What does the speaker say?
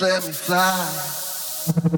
Let me fly.